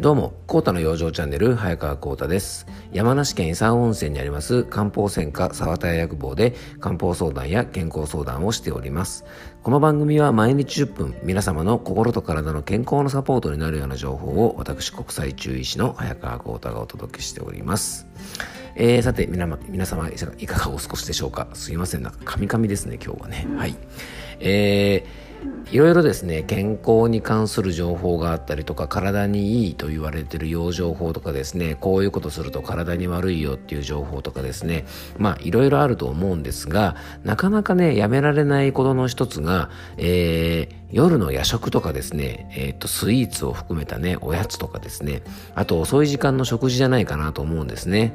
どうも、コータの養生チャンネル、早川コータです。山梨県伊佐温泉にあります漢方専科沢田屋薬房で漢方相談や健康相談をしております。この番組は毎日10分、皆様の心と体の健康のサポートになるような情報を私、国際中医師の早川コータがお届けしております。えー、さて皆、皆様いかがお過ごしでしょうか？すいません、なんかカミカミですね、今日はね。はい。えーいろいろですね健康に関する情報があったりとか体にいいと言われてる養生法とかですねこういうことすると体に悪いよっていう情報とかですねまあいろいろあると思うんですがなかなかねやめられないことの一つが、えー、夜の夜食とかですね、えっ、と、スイーツを含めたね、おやつとかですね、あと遅い時間の食事じゃないかなと思うんですね。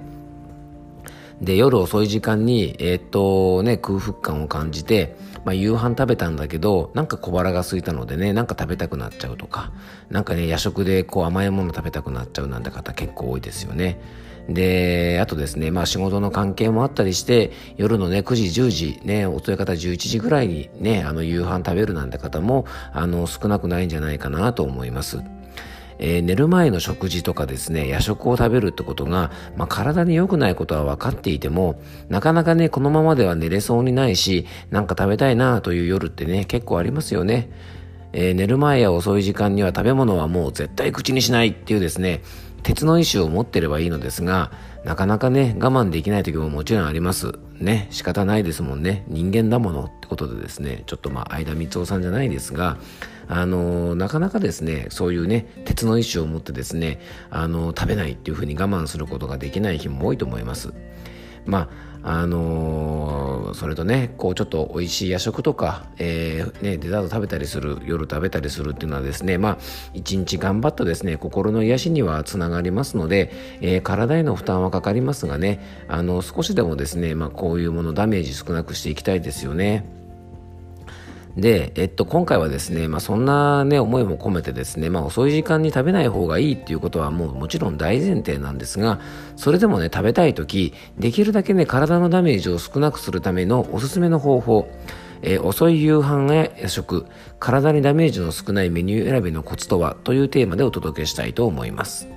で、夜遅い時間に、えー、っとね、空腹感を感じて、まあ、夕飯食べたんだけど、なんか小腹が空いたのでね、なんか食べたくなっちゃうとか、なんかね、夜食でこう甘いもの食べたくなっちゃうなんて方結構多いですよね。で、あとですね、まあ仕事の関係もあったりして、夜のね、9時、10時、ね、遅い方11時ぐらいにね、あの夕飯食べるなんて方も、あの、少なくないんじゃないかなと思います。えー、寝る前の食事とかですね、夜食を食べるってことが、まあ、体に良くないことは分かっていても、なかなかね、このままでは寝れそうにないし、なんか食べたいなという夜ってね、結構ありますよね。えー、寝る前や遅い時間には食べ物はもう絶対口にしないっていうですね、鉄の意志を持ってればいいのですが、なかなかね、我慢できない時ももちろんあります。ね、仕方ないですもんね。人間だものってことでですね、ちょっとまあ、相田光夫さんじゃないですが、あのなかなかですねそういうね鉄の意志を持ってですねあの食べないっていうふうに我慢することができない日も多いと思いますまああのー、それとねこうちょっと美味しい夜食とか、えー、ね、デザート食べたりする夜食べたりするっていうのはですねまあ一日頑張ったですね心の癒しにはつながりますので、えー、体への負担はかかりますがねあの少しでもですね、まあ、こういうものダメージ少なくしていきたいですよね。で、えっと、今回はですね、まあ、そんなね、思いも込めてですね、まあ、遅い時間に食べない方がいいっていうことはもうもちろん大前提なんですが、それでもね、食べたい時、できるだけね、体のダメージを少なくするためのおすすめの方法、えー、遅い夕飯や夜食、体にダメージの少ないメニュー選びのコツとはというテーマでお届けしたいと思います。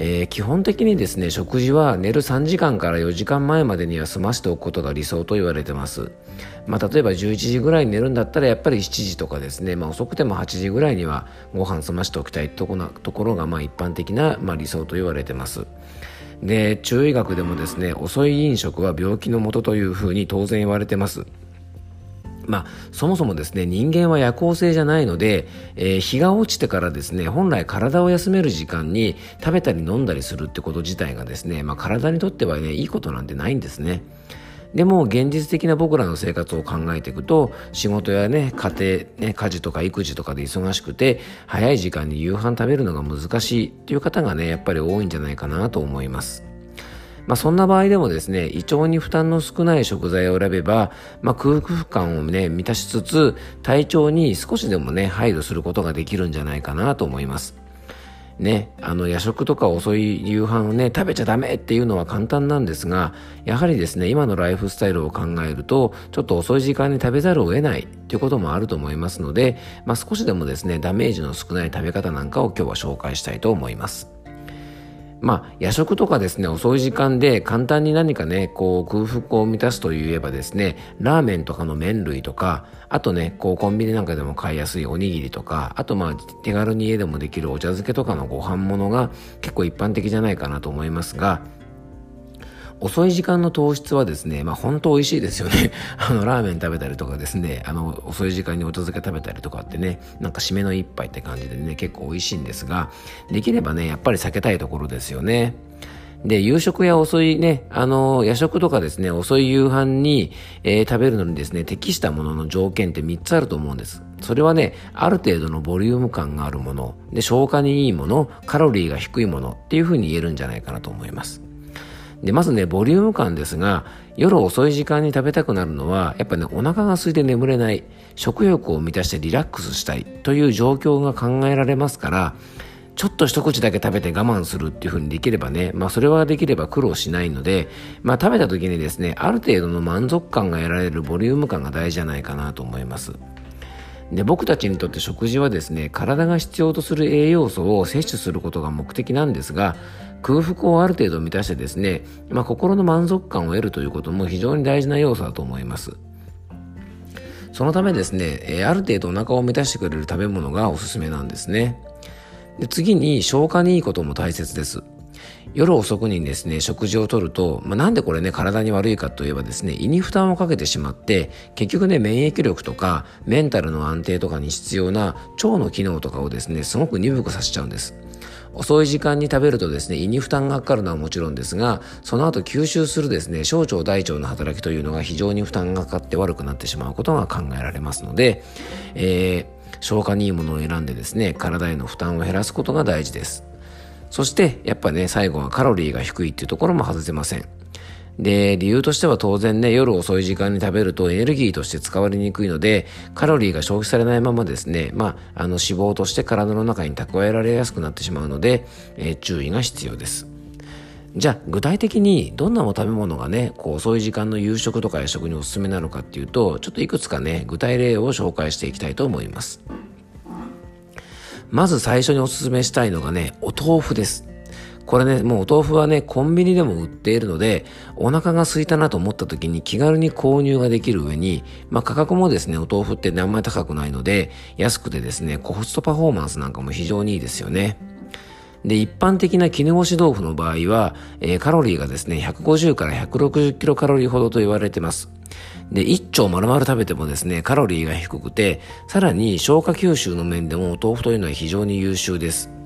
えー、基本的にですね食事は寝る3時間から4時間前までには済ませておくことが理想と言われてます、まあ、例えば11時ぐらいに寝るんだったらやっぱり7時とかですね、まあ、遅くても8時ぐらいにはご飯済ましておきたいとこなところがまあ一般的な、まあ、理想と言われてます。で中医学でもですね遅い飲食は病気のもとというふうに当然言われてます。まあ、そもそもですね、人間は夜行性じゃないので、えー、日が落ちてからですね、本来体を休める時間に食べたり飲んだりするってこと自体がですね、まあ、体にとってはね、いいことなんてないんですね。でも現実的な僕らの生活を考えていくと仕事やね家庭ね家事とか育児とかで忙しくて早い時間に夕飯食べるのが難しいっていう方がねやっぱり多いんじゃないかなと思います。まあ、そんな場合でもですね、胃腸に負担の少ない食材を選べば、まあ、空腹感をね、満たしつつ、体調に少しでもね、配慮することができるんじゃないかなと思います。ね、あの夜食とか遅い夕飯をね、食べちゃダメっていうのは簡単なんですが、やはりですね、今のライフスタイルを考えると、ちょっと遅い時間に食べざるを得ないっていうこともあると思いますので、まあ、少しでもですね、ダメージの少ない食べ方なんかを今日は紹介したいと思います。まあ、夜食とかですね、遅い時間で簡単に何かね、こう空腹を満たすといえばですね、ラーメンとかの麺類とか、あとね、こうコンビニなんかでも買いやすいおにぎりとか、あとまあ手軽に家でもできるお茶漬けとかのご飯物が結構一般的じゃないかなと思いますが、遅い時間の糖質はですね、まあ本当美味しいですよね。あの、ラーメン食べたりとかですね、あの、遅い時間にお茶漬け食べたりとかってね、なんか締めの一杯って感じでね、結構美味しいんですが、できればね、やっぱり避けたいところですよね。で、夕食や遅いね、あの、夜食とかですね、遅い夕飯に、えー、食べるのにですね、適したものの条件って3つあると思うんです。それはね、ある程度のボリューム感があるもの、で、消化にいいもの、カロリーが低いものっていうふうに言えるんじゃないかなと思います。で、まずね、ボリューム感ですが、夜遅い時間に食べたくなるのは、やっぱね、お腹が空いて眠れない、食欲を満たしてリラックスしたいという状況が考えられますから、ちょっと一口だけ食べて我慢するっていう風にできればね、まあそれはできれば苦労しないので、まあ食べた時にですね、ある程度の満足感が得られるボリューム感が大事じゃないかなと思います。で僕たちにとって食事はですね体が必要とする栄養素を摂取することが目的なんですが空腹をある程度満たしてですね、まあ、心の満足感を得るということも非常に大事な要素だと思います。そのためですね、えある程度お腹を満たしてくれる食べ物がおすすめなんですね。で次に消化にいいことも大切です。夜遅くにですね、食事をとると、まあ、なんでこれね、体に悪いかといえばですね、胃に負担をかけてしまって、結局ね、免疫力とか、メンタルの安定とかに必要な腸の機能とかをですね、すごく鈍くさせちゃうんです。遅い時間に食べるとですね、胃に負担がかかるのはもちろんですが、その後吸収するですね、小腸大腸の働きというのが非常に負担がかかって悪くなってしまうことが考えられますので、えー、消化にいいものを選んでですね、体への負担を減らすことが大事です。そしてやっぱね最後はカロリーが低いっていうところも外せませんで理由としては当然ね夜遅い時間に食べるとエネルギーとして使われにくいのでカロリーが消費されないままですねまああの脂肪として体の中に蓄えられやすくなってしまうので、えー、注意が必要ですじゃあ具体的にどんなお食べ物がねこう遅い時間の夕食とか夜食におすすめなのかっていうとちょっといくつかね具体例を紹介していきたいと思いますまず最初におすすめしたいのがね、お豆腐です。これね、もうお豆腐はね、コンビニでも売っているので、お腹が空いたなと思った時に気軽に購入ができる上に、まあ価格もですね、お豆腐ってあんまり高くないので、安くてですね、コストパフォーマンスなんかも非常にいいですよね。で、一般的な絹ごし豆腐の場合は、えー、カロリーがですね、150から160キロカロリーほどと言われてます。で、一丁丸々食べてもですね、カロリーが低くて、さらに消化吸収の面でもお豆腐というのは非常に優秀です。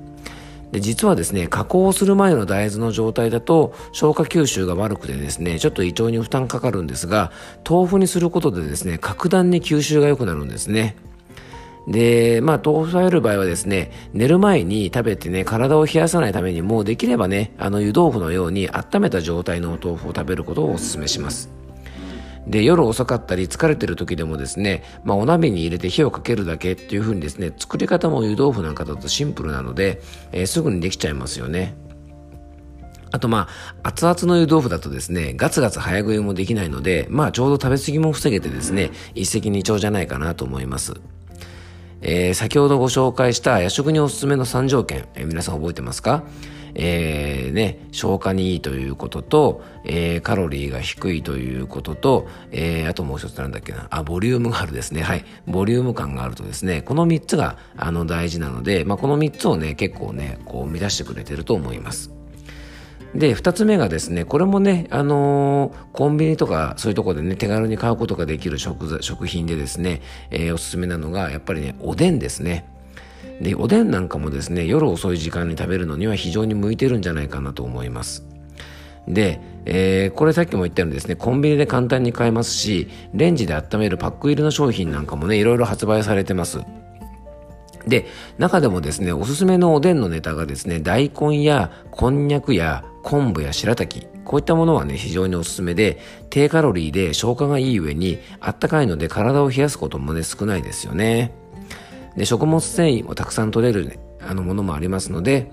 で実はですね、加工する前の大豆の状態だと消化吸収が悪くてですね、ちょっと胃腸に負担かかるんですが、豆腐にすることでですね、格段に吸収が良くなるんですね。で、まあ、豆腐食べる場合はですね、寝る前に食べてね、体を冷やさないためにも、できればね、あの湯豆腐のように温めた状態のお豆腐を食べることをお勧めします。で、夜遅かったり疲れてる時でもですね、まあ、お鍋に入れて火をかけるだけっていう風にですね、作り方も湯豆腐なんかだとシンプルなので、えー、すぐにできちゃいますよね。あとまあ、熱々の湯豆腐だとですね、ガツガツ早食いもできないので、まあちょうど食べ過ぎも防げてですね、一石二鳥じゃないかなと思います。えー、先ほどご紹介した夜食におすすめの3条件、えー、皆さん覚えてますか？えー、ね、消化にいいということと、えー、カロリーが低いということと、えー、あともう一つなんだっけな、あ、ボリュームがあるですね。はい。ボリューム感があるとですね、この3つが、あの、大事なので、まあ、この3つをね、結構ね、こう、満たしてくれてると思います。で、二つ目がですね、これもね、あのー、コンビニとかそういうところでね、手軽に買うことができる食食品でですね、えー、おすすめなのが、やっぱりね、おでんですね。で、おでんなんかもですね、夜遅い時間に食べるのには非常に向いてるんじゃないかなと思います。で、えー、これさっきも言ったようにですね、コンビニで簡単に買えますし、レンジで温めるパック入りの商品なんかもね、いろいろ発売されてます。で、中でもですね、おすすめのおでんのネタがですね、大根やこんにゃくや昆布や白滝、こういったものはね、非常におすすめで、低カロリーで消化がいい上に、あったかいので体を冷やすこともね、少ないですよね。で、食物繊維もたくさん取れる、ね、あのものもありますので、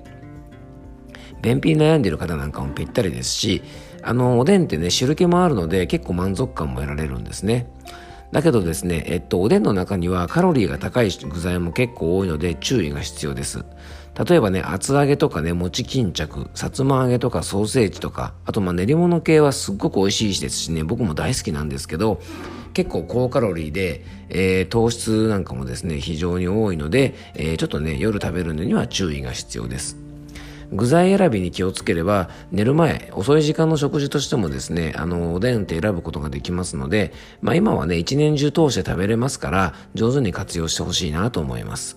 便秘に悩んでいる方なんかもぴったりですし、あの、おでんってね、汁気もあるので結構満足感も得られるんですね。だけどですね、えっと、おでんの中にはカロリーが高い具材も結構多いので注意が必要です。例えばね、厚揚げとかね、餅巾着、さつま揚げとかソーセージとか、あとまあ練り物系はすっごく美味しいですしね、僕も大好きなんですけど、結構高カロリーで、えー、糖質なんかもですね、非常に多いので、えー、ちょっとね、夜食べるのには注意が必要です。具材選びに気をつければ寝る前遅い時間の食事としてもですねあのおでんって選ぶことができますので、まあ、今はね一年中通して食べれますから上手に活用してほしいなと思います。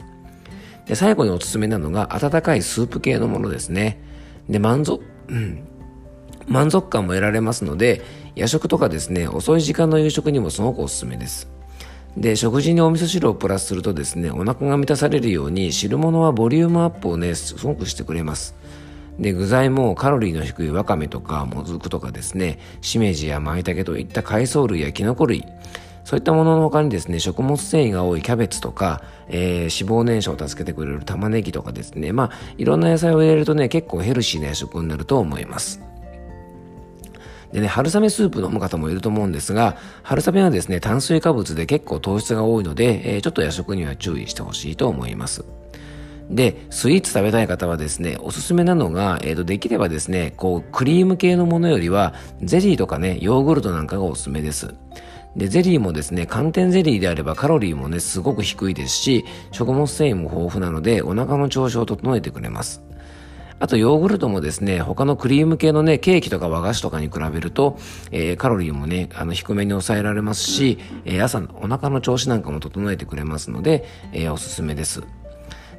で最後におすすめなのが温かいスープ系のものですね。で満足、うん、満足感も得られますので夜食とかですね遅い時間の夕食にもすごくおすすめです。で食事にお味噌汁をプラスするとですねお腹が満たされるように汁物はボリュームアップをねすごくしてくれます。で具材もカロリーの低いわかめとかもずくとかですねしめじや舞茸といった海藻類やきのこ類そういったものの他にですね食物繊維が多いキャベツとか、えー、脂肪燃焼を助けてくれる玉ねぎとかですねまあいろんな野菜を入れるとね結構ヘルシーな夜食になると思いますでね、春雨スープ飲む方もいると思うんですが、春雨はですね、炭水化物で結構糖質が多いので、えー、ちょっと夜食には注意してほしいと思います。で、スイーツ食べたい方はですね、おすすめなのが、えっ、ー、と、できればですね、こう、クリーム系のものよりは、ゼリーとかね、ヨーグルトなんかがおすすめです。で、ゼリーもですね、寒天ゼリーであればカロリーもね、すごく低いですし、食物繊維も豊富なので、お腹の調子を整えてくれます。あとヨーグルトもですね、他のクリーム系のね、ケーキとか和菓子とかに比べると、えー、カロリーもね、あの低めに抑えられますし、えー、朝お腹の調子なんかも整えてくれますので、えー、おすすめです。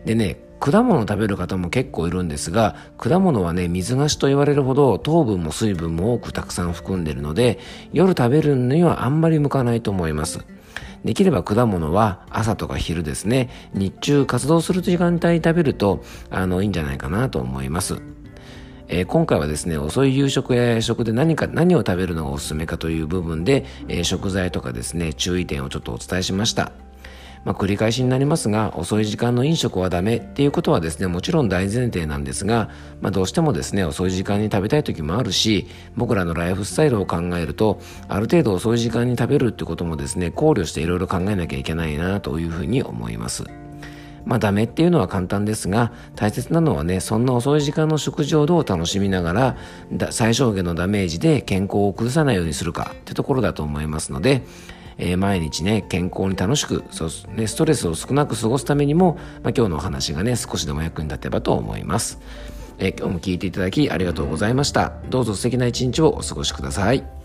でね、果物食べる方も結構いるんですが、果物はね、水菓子と言われるほど糖分も水分も多くたくさん含んでいるので、夜食べるにはあんまり向かないと思います。できれば果物は朝とか昼ですね、日中活動する時間帯食べると、あの、いいんじゃないかなと思います。えー、今回はですね、遅い夕食や夜食で何か、何を食べるのがおすすめかという部分で、えー、食材とかですね、注意点をちょっとお伝えしました。まあ、繰り返しになりますが、遅い時間の飲食はダメっていうことはですね、もちろん大前提なんですが、まあ、どうしてもですね、遅い時間に食べたい時もあるし、僕らのライフスタイルを考えると、ある程度遅い時間に食べるってこともですね、考慮していろいろ考えなきゃいけないなというふうに思います。まあダメっていうのは簡単ですが、大切なのはね、そんな遅い時間の食事をどう楽しみながら、最小限のダメージで健康を崩さないようにするかってところだと思いますので、えー、毎日ね、健康に楽しく、そうね、ストレスを少なく過ごすためにも、まあ、今日のお話がね、少しでも役に立てばと思います。えー、今日も聞いていただきありがとうございました。どうぞ素敵な一日をお過ごしください。